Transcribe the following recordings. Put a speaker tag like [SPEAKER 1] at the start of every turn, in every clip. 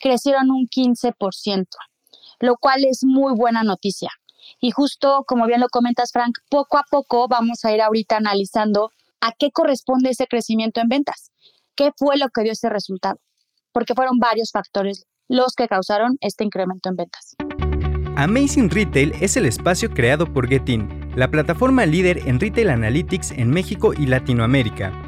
[SPEAKER 1] crecieron un 15%, lo cual es muy buena noticia. Y justo como bien lo comentas, Frank, poco a poco vamos a ir ahorita analizando a qué corresponde ese crecimiento en ventas. ¿Qué fue lo que dio ese resultado? Porque fueron varios factores los que causaron este incremento en ventas.
[SPEAKER 2] Amazing Retail es el espacio creado por Getin, la plataforma líder en Retail Analytics en México y Latinoamérica.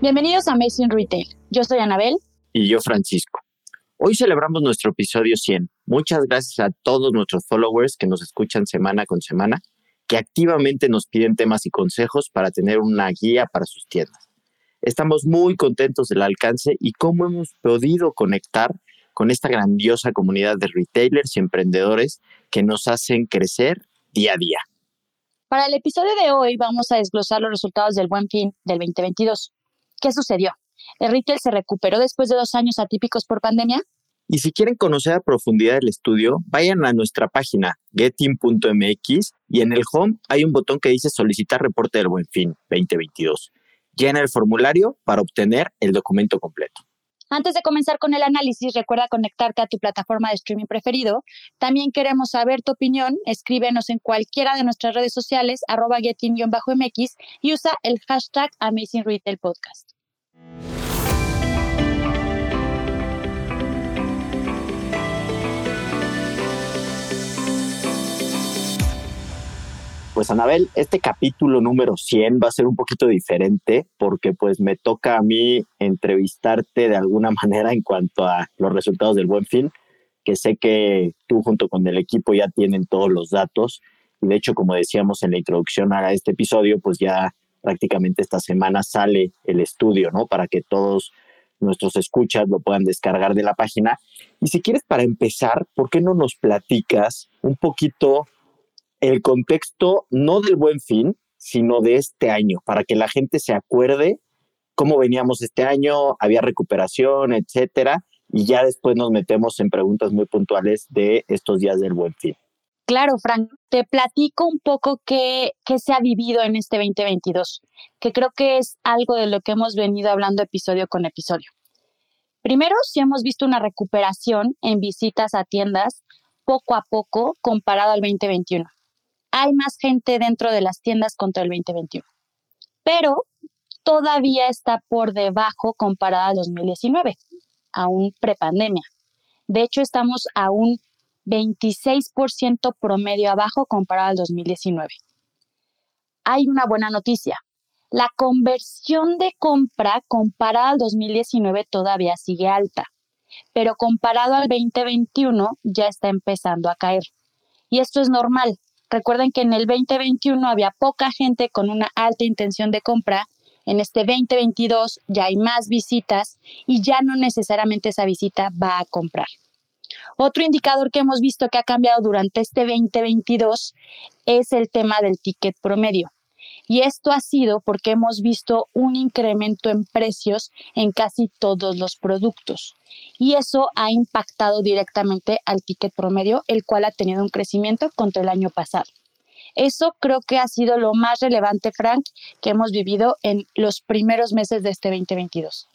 [SPEAKER 1] Bienvenidos a Amazing Retail. Yo soy Anabel.
[SPEAKER 3] Y yo Francisco. Hoy celebramos nuestro episodio 100. Muchas gracias a todos nuestros followers que nos escuchan semana con semana, que activamente nos piden temas y consejos para tener una guía para sus tiendas. Estamos muy contentos del alcance y cómo hemos podido conectar con esta grandiosa comunidad de retailers y emprendedores que nos hacen crecer día a día.
[SPEAKER 1] Para el episodio de hoy vamos a desglosar los resultados del Buen Fin del 2022. ¿Qué sucedió? ¿El se recuperó después de dos años atípicos por pandemia?
[SPEAKER 3] Y si quieren conocer a profundidad el estudio, vayan a nuestra página getin.mx y en el home hay un botón que dice solicitar reporte del buen fin 2022. Llena el formulario para obtener el documento completo.
[SPEAKER 1] Antes de comenzar con el análisis, recuerda conectarte a tu plataforma de streaming preferido. También queremos saber tu opinión. Escríbenos en cualquiera de nuestras redes sociales, arroba getin-mx y usa el hashtag Amazing
[SPEAKER 3] Pues Anabel, este capítulo número 100 va a ser un poquito diferente porque pues me toca a mí entrevistarte de alguna manera en cuanto a los resultados del buen fin, que sé que tú junto con el equipo ya tienen todos los datos y de hecho como decíamos en la introducción a este episodio, pues ya prácticamente esta semana sale el estudio, ¿no? Para que todos nuestros escuchas lo puedan descargar de la página. Y si quieres, para empezar, ¿por qué no nos platicas un poquito el contexto no del buen fin, sino de este año, para que la gente se acuerde cómo veníamos este año, había recuperación, etcétera, y ya después nos metemos en preguntas muy puntuales de estos días del buen fin.
[SPEAKER 1] Claro, Frank, te platico un poco qué, qué se ha vivido en este 2022, que creo que es algo de lo que hemos venido hablando episodio con episodio. Primero, sí hemos visto una recuperación en visitas a tiendas poco a poco comparado al 2021 hay más gente dentro de las tiendas contra el 2021. Pero todavía está por debajo comparada al 2019, aún prepandemia. De hecho, estamos a un 26% promedio abajo comparado al 2019. Hay una buena noticia. La conversión de compra comparada al 2019 todavía sigue alta, pero comparado al 2021 ya está empezando a caer. Y esto es normal, Recuerden que en el 2021 había poca gente con una alta intención de compra. En este 2022 ya hay más visitas y ya no necesariamente esa visita va a comprar. Otro indicador que hemos visto que ha cambiado durante este 2022 es el tema del ticket promedio. Y esto ha sido porque hemos visto un incremento en precios en casi todos los productos. Y eso ha impactado directamente al ticket promedio, el cual ha tenido un crecimiento contra el año pasado. Eso creo que ha sido lo más relevante, Frank, que hemos vivido en los primeros meses de este 2022.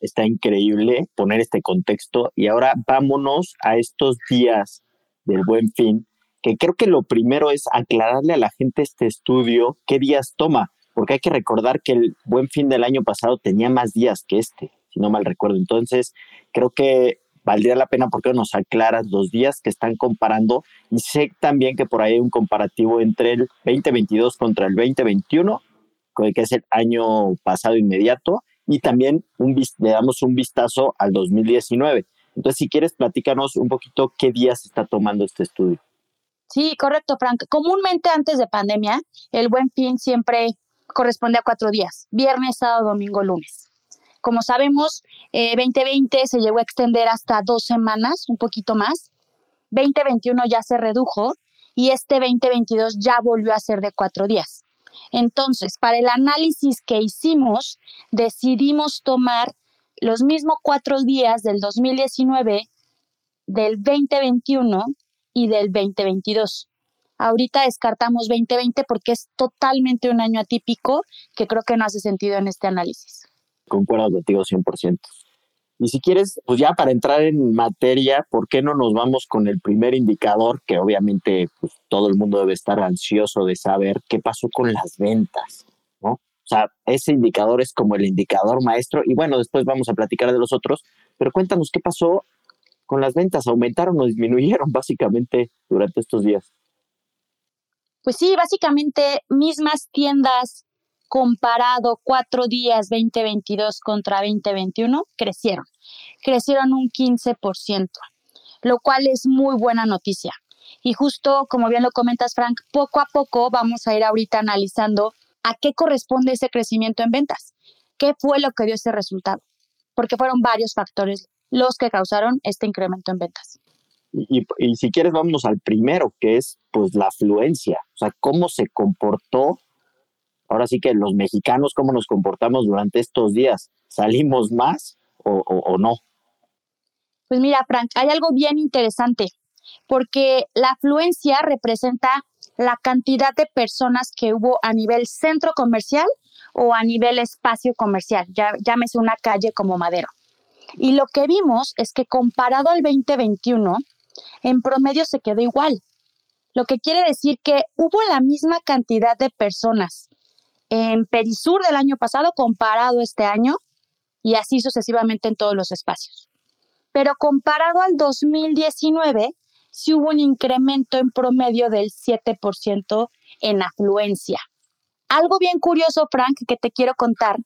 [SPEAKER 3] Está, increíble poner este contexto y ahora vámonos a estos días del buen fin que creo que lo primero es aclararle a la gente este estudio qué días toma, porque hay que recordar que el buen fin del año pasado tenía más días que este, si no mal recuerdo. Entonces, creo que valdría la pena porque nos aclaras los días que están comparando y sé también que por ahí hay un comparativo entre el 2022 contra el 2021, que es el año pasado inmediato, y también le damos un vistazo al 2019. Entonces, si quieres, platícanos un poquito qué días está tomando este estudio.
[SPEAKER 1] Sí, correcto, Frank. Comúnmente antes de pandemia, el buen fin siempre corresponde a cuatro días, viernes, sábado, domingo, lunes. Como sabemos, 2020 eh, se llegó a extender hasta dos semanas, un poquito más. 2021 ya se redujo y este 2022 ya volvió a ser de cuatro días. Entonces, para el análisis que hicimos, decidimos tomar los mismos cuatro días del 2019, del 2021 y del 2022. Ahorita descartamos 2020 porque es totalmente un año atípico que creo que no hace sentido en este análisis.
[SPEAKER 3] Concuerdo contigo 100%. Y si quieres, pues ya para entrar en materia, ¿por qué no nos vamos con el primer indicador que obviamente pues, todo el mundo debe estar ansioso de saber qué pasó con las ventas, ¿no? O sea, ese indicador es como el indicador maestro y bueno, después vamos a platicar de los otros, pero cuéntanos qué pasó con las ventas, aumentaron o disminuyeron básicamente durante estos días.
[SPEAKER 1] Pues sí, básicamente mismas tiendas comparado cuatro días 2022 contra 2021 crecieron. Crecieron un 15%, lo cual es muy buena noticia. Y justo como bien lo comentas, Frank, poco a poco vamos a ir ahorita analizando a qué corresponde ese crecimiento en ventas. ¿Qué fue lo que dio ese resultado? Porque fueron varios factores los que causaron este incremento en ventas.
[SPEAKER 3] Y, si quieres, vámonos al primero, que es pues la afluencia, o sea, cómo se comportó, ahora sí que los mexicanos, cómo nos comportamos durante estos días, ¿salimos más o, o no?
[SPEAKER 1] Pues mira, Frank, hay algo bien interesante, porque la afluencia representa la cantidad de personas que hubo a nivel centro comercial o a nivel espacio comercial, ya, llámese una calle como Madero. Y lo que vimos es que comparado al 2021, en promedio se quedó igual. Lo que quiere decir que hubo la misma cantidad de personas en Perisur del año pasado comparado este año y así sucesivamente en todos los espacios. Pero comparado al 2019, sí hubo un incremento en promedio del 7% en afluencia. Algo bien curioso, Frank, que te quiero contar,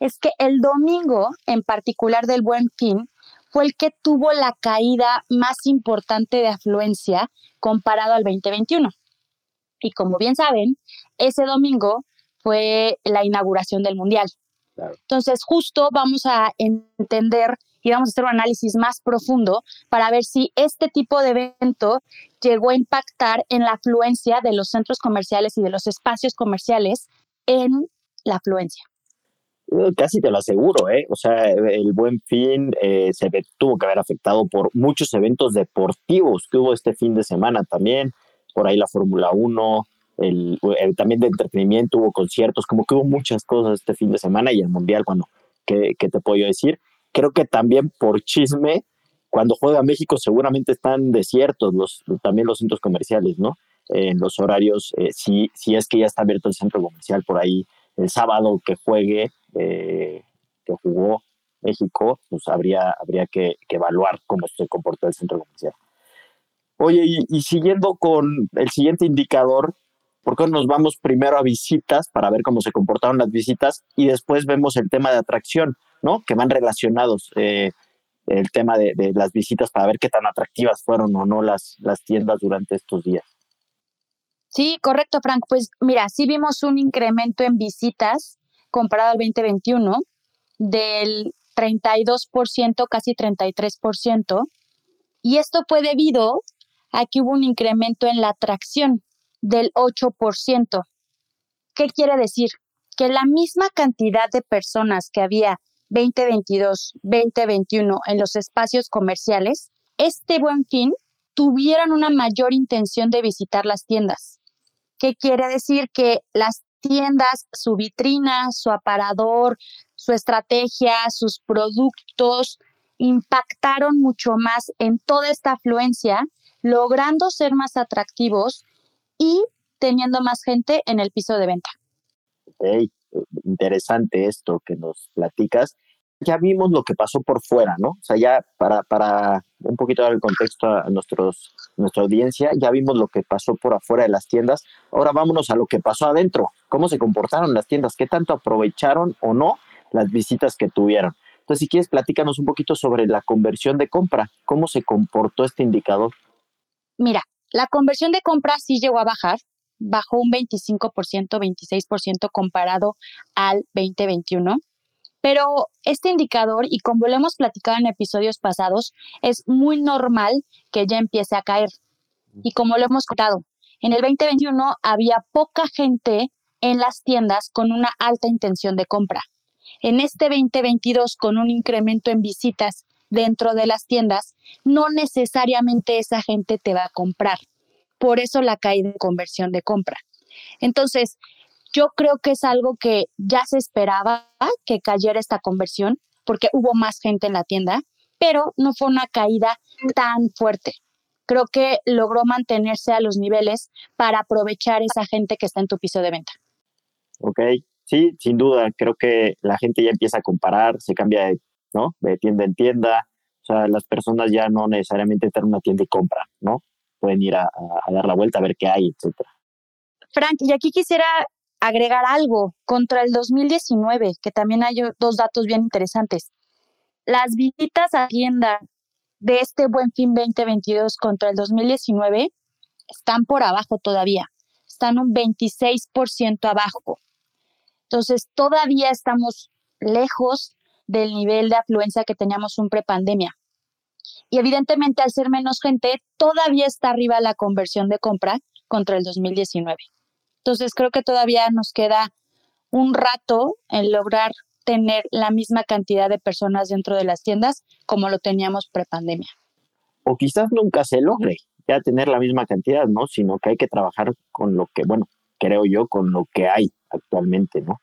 [SPEAKER 1] es que el domingo, en particular del Buen Fin, fue el que tuvo la caída más importante de afluencia comparado al 2021. Y como bien saben, ese domingo fue la inauguración del Mundial. Entonces, justo vamos a entender y vamos a hacer un análisis más profundo para ver si este tipo de evento llegó a impactar en la afluencia de los centros comerciales y de los espacios comerciales en la afluencia.
[SPEAKER 3] Uh, casi te lo aseguro, ¿eh? O sea, el buen fin eh, se tuvo que haber afectado por muchos eventos deportivos que hubo este fin de semana también, por ahí la Fórmula 1, el, también de entretenimiento, hubo conciertos, como que hubo muchas cosas este fin de semana y el Mundial, bueno, ¿qué, qué te puedo decir? Creo que también por chisme, cuando juega México seguramente están desiertos los, también los centros comerciales, ¿no? En los horarios, eh, si, si es que ya está abierto el centro comercial por ahí el sábado que juegue, eh, que jugó México, pues habría, habría que, evaluar cómo se comportó el centro comercial. Oye, y, siguiendo con el siguiente indicador, ¿por qué nos vamos primero a visitas para ver cómo se comportaron las visitas y después vemos el tema de atracción, ¿no? Que van relacionados. Eh, el tema de, de, las visitas para ver qué tan atractivas fueron o no las, las tiendas durante estos días.
[SPEAKER 1] Sí, correcto, Frank. Pues mira, sí vimos un incremento en visitas comparado al 2021 del 32%, casi 33%. Y esto fue debido a que hubo un incremento en la atracción del 8%. ¿Qué quiere decir? Que la misma cantidad de personas que había 2022, 2021 en los espacios comerciales, este buen fin tuvieron una mayor intención de visitar las tiendas. ¿Qué quiere decir? Que las tiendas, su vitrina, su aparador, su estrategia, sus productos impactaron mucho más en toda esta afluencia, logrando ser más atractivos y teniendo más gente en el piso de venta.
[SPEAKER 3] Ok, interesante esto que nos platicas ya vimos lo que pasó por fuera, ¿no? O sea, ya para, para un poquito dar el contexto a nuestros, nuestra audiencia, ya vimos lo que pasó por afuera de las tiendas. Ahora vámonos a lo que pasó adentro. ¿Cómo se comportaron las tiendas? ¿Qué tanto aprovecharon o no las visitas que tuvieron? Entonces, si quieres, platícanos un poquito sobre la conversión de compra. ¿Cómo se comportó este indicador?
[SPEAKER 1] Mira, la conversión de compra sí llegó a bajar, bajó un 25%, 26% comparado al 2021 Pero este indicador, y como lo hemos platicado en episodios pasados, es muy normal que ya empiece a caer. Y como lo hemos contado, en el 2021 había poca gente en las tiendas con una alta intención de compra. En este 2022, con un incremento en visitas dentro de las tiendas, no necesariamente esa gente te va a comprar. Por eso la caída de conversión de compra. Entonces, yo creo que es algo que ya se esperaba que cayera esta conversión porque hubo más gente en la tienda, pero no fue una caída tan fuerte. Creo que logró mantenerse a los niveles para aprovechar esa gente que está en tu piso de venta.
[SPEAKER 3] Ok, sí, sin duda, creo que la gente ya empieza a comparar, se cambia de, ¿no? de tienda en tienda, o sea, las personas ya no necesariamente entran a una tienda y compran, ¿no? Pueden ir a, a dar la vuelta a ver qué hay, etcétera.
[SPEAKER 1] Frank, y aquí quisiera agregar algo contra el 2019, que también hay dos datos bien interesantes. Las visitas a tienda de este buen fin 2022 contra el 2019 están por abajo todavía, están un 26% abajo. Entonces, todavía estamos lejos del nivel de afluencia que teníamos un prepandemia. Y evidentemente, al ser menos gente, todavía está arriba la conversión de compra contra el 2019. Entonces, creo que todavía nos queda un rato en lograr tener la misma cantidad de personas dentro de las tiendas como lo teníamos prepandemia.
[SPEAKER 3] O quizás nunca se logre ya tener la misma cantidad, ¿no? Sino que hay que trabajar con lo que, bueno, creo yo, con lo que hay actualmente, ¿no?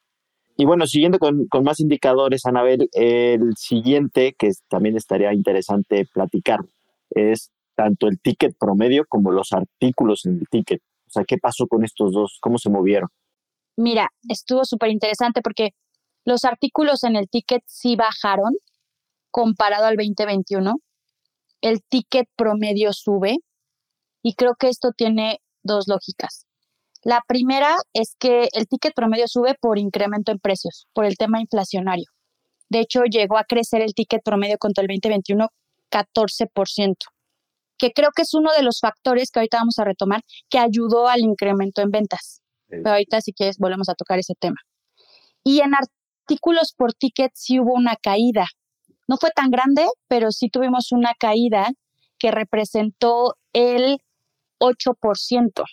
[SPEAKER 3] Y bueno, siguiendo con, más indicadores, Anabel, el siguiente que también estaría interesante platicar es tanto el ticket promedio como los artículos en el ticket. Sea, ¿qué pasó con estos dos? ¿Cómo se movieron?
[SPEAKER 1] Mira, estuvo súper interesante porque los artículos en el ticket sí bajaron comparado al 2021. El ticket promedio sube y creo que esto tiene dos lógicas. La primera es que el ticket promedio sube por incremento en precios, por el tema inflacionario. De hecho, llegó a crecer el ticket promedio contra el 2021 14%, que creo que es uno de los factores que ahorita vamos a retomar que ayudó al incremento en ventas. Pero ahorita, si quieres, volvemos a tocar ese tema. Y en artículos por ticket sí hubo una caída. No fue tan grande, pero sí tuvimos una caída que representó el 8%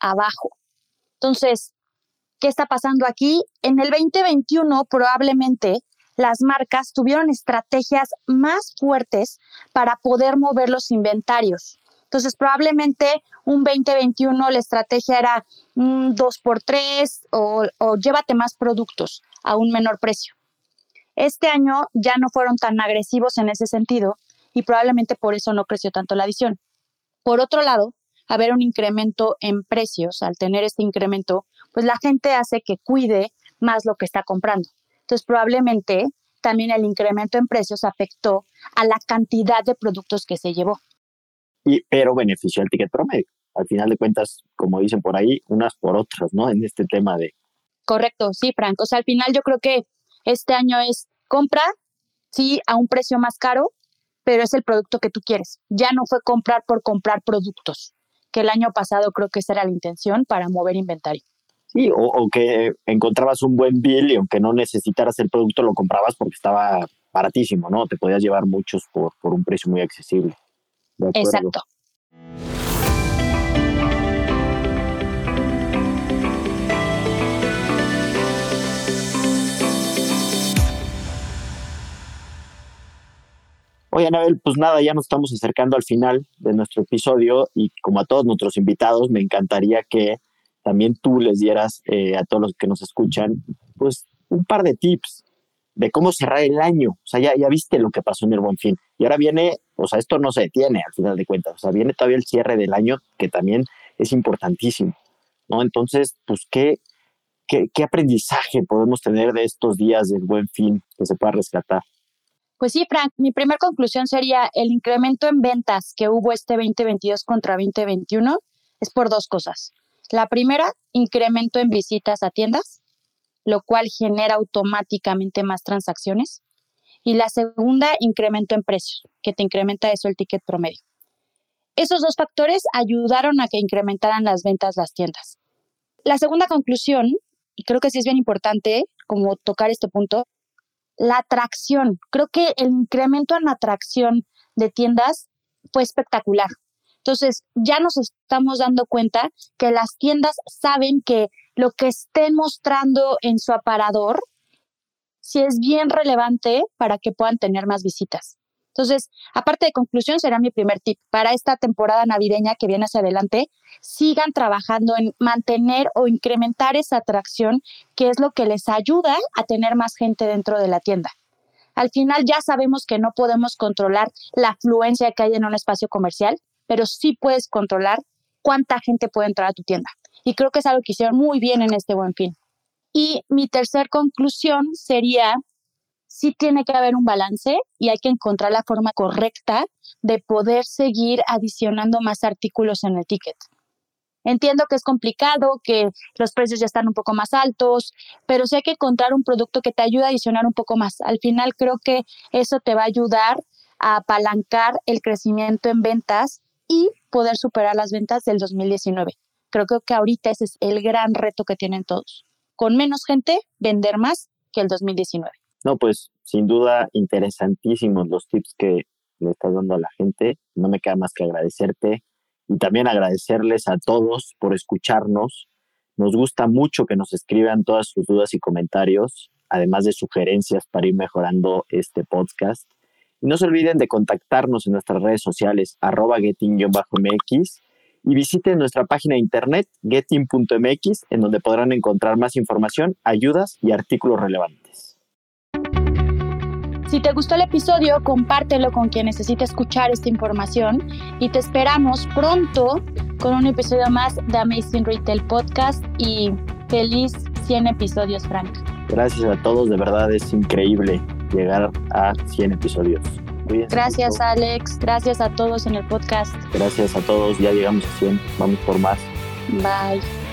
[SPEAKER 1] abajo. Entonces, ¿qué está pasando aquí? En el 2021 probablemente las marcas tuvieron estrategias más fuertes para poder mover los inventarios. Entonces, probablemente un 2021 la estrategia era un 2x3 o, o llévate más productos a un menor precio. Este año ya no fueron tan agresivos en ese sentido y probablemente por eso no creció tanto la adición. Por otro lado, haber un incremento en precios, al tener este incremento, pues la gente hace que cuide más lo que está comprando. Entonces, probablemente también el incremento en precios afectó a la cantidad de productos que se llevó.
[SPEAKER 3] Y, pero benefició al ticket promedio. Al final de cuentas, como dicen por ahí, unas por otras, ¿no? En este tema de...
[SPEAKER 1] Correcto, sí, Franco. O sea, al final yo creo que este año es compra, sí, a un precio más caro, pero es el producto que tú quieres. Ya no fue comprar por comprar productos que el año pasado creo que esa era la intención para mover inventario.
[SPEAKER 3] Sí, o, que encontrabas un buen bill y aunque no necesitaras el producto lo comprabas porque estaba baratísimo, ¿no? Te podías llevar muchos por, por un precio muy accesible.
[SPEAKER 1] Exacto.
[SPEAKER 3] Oye, Anabel, pues nada, ya nos estamos acercando al final de nuestro episodio y como a todos nuestros invitados, me encantaría que también tú les dieras eh, a todos los que nos escuchan, pues un par de tips de cómo cerrar el año. O sea, ya, ya viste lo que pasó en el Buen Fin. Y ahora viene, o sea, esto no se detiene al final de cuentas. O sea, viene todavía el cierre del año, que también es importantísimo. ¿no? Entonces, pues, ¿qué, qué, qué aprendizaje podemos tener de estos días del Buen Fin que se pueda rescatar?
[SPEAKER 1] Pues sí, Frank, mi primera conclusión sería el incremento en ventas que hubo este 2022 contra 2021 es por dos cosas. La primera, incremento en visitas a tiendas, lo cual genera automáticamente más transacciones. Y la segunda, incremento en precios, que te incrementa eso el ticket promedio. Esos dos factores ayudaron a que incrementaran las ventas las tiendas. La segunda conclusión, y creo que sí es bien importante como tocar este punto, la atracción. Creo que el incremento en atracción de tiendas fue espectacular. Entonces, ya nos estamos dando cuenta que las tiendas saben que lo que estén mostrando en su aparador, si es bien relevante para que puedan tener más visitas. Entonces, aparte de conclusión, será mi primer tip para esta temporada navideña que viene hacia adelante. Sigan trabajando en mantener o incrementar esa atracción, que es lo que les ayuda a tener más gente dentro de la tienda. Al final ya sabemos que no podemos controlar la afluencia que hay en un espacio comercial, pero sí puedes controlar cuánta gente puede entrar a tu tienda. Y creo que es algo que hicieron muy bien en este buen fin. Y mi tercer conclusión sería sí tiene que haber un balance y hay que encontrar la forma correcta de poder seguir adicionando más artículos en el ticket. Entiendo que es complicado, que los precios ya están un poco más altos, pero sí hay que encontrar un producto que te ayude a adicionar un poco más. Al final creo que eso te va a ayudar a apalancar el crecimiento en ventas y poder superar las ventas del 2019. Creo que ahorita ese es el gran reto que tienen todos. Con menos gente, vender más que el 2019.
[SPEAKER 3] No, pues sin duda interesantísimos los tips que le estás dando a la gente. No me queda más que agradecerte y también agradecerles a todos por escucharnos. Nos gusta mucho que nos escriban todas sus dudas y comentarios, además de sugerencias para ir mejorando este podcast. Y no se olviden de contactarnos en nuestras redes sociales, arroba getting-mx, y visiten nuestra página de internet, getting.mx, en donde podrán encontrar más información, ayudas y artículos relevantes.
[SPEAKER 1] Si te gustó el episodio, compártelo con quien necesite escuchar esta información y te esperamos pronto con un episodio más de Amazing Retail Podcast y feliz 100 episodios, Frank.
[SPEAKER 3] Gracias a todos, de verdad es increíble llegar a 100 episodios.
[SPEAKER 1] Gracias Alex, gracias a todos en el podcast.
[SPEAKER 3] Gracias a todos, ya llegamos a 100, vamos por más.
[SPEAKER 1] Bye.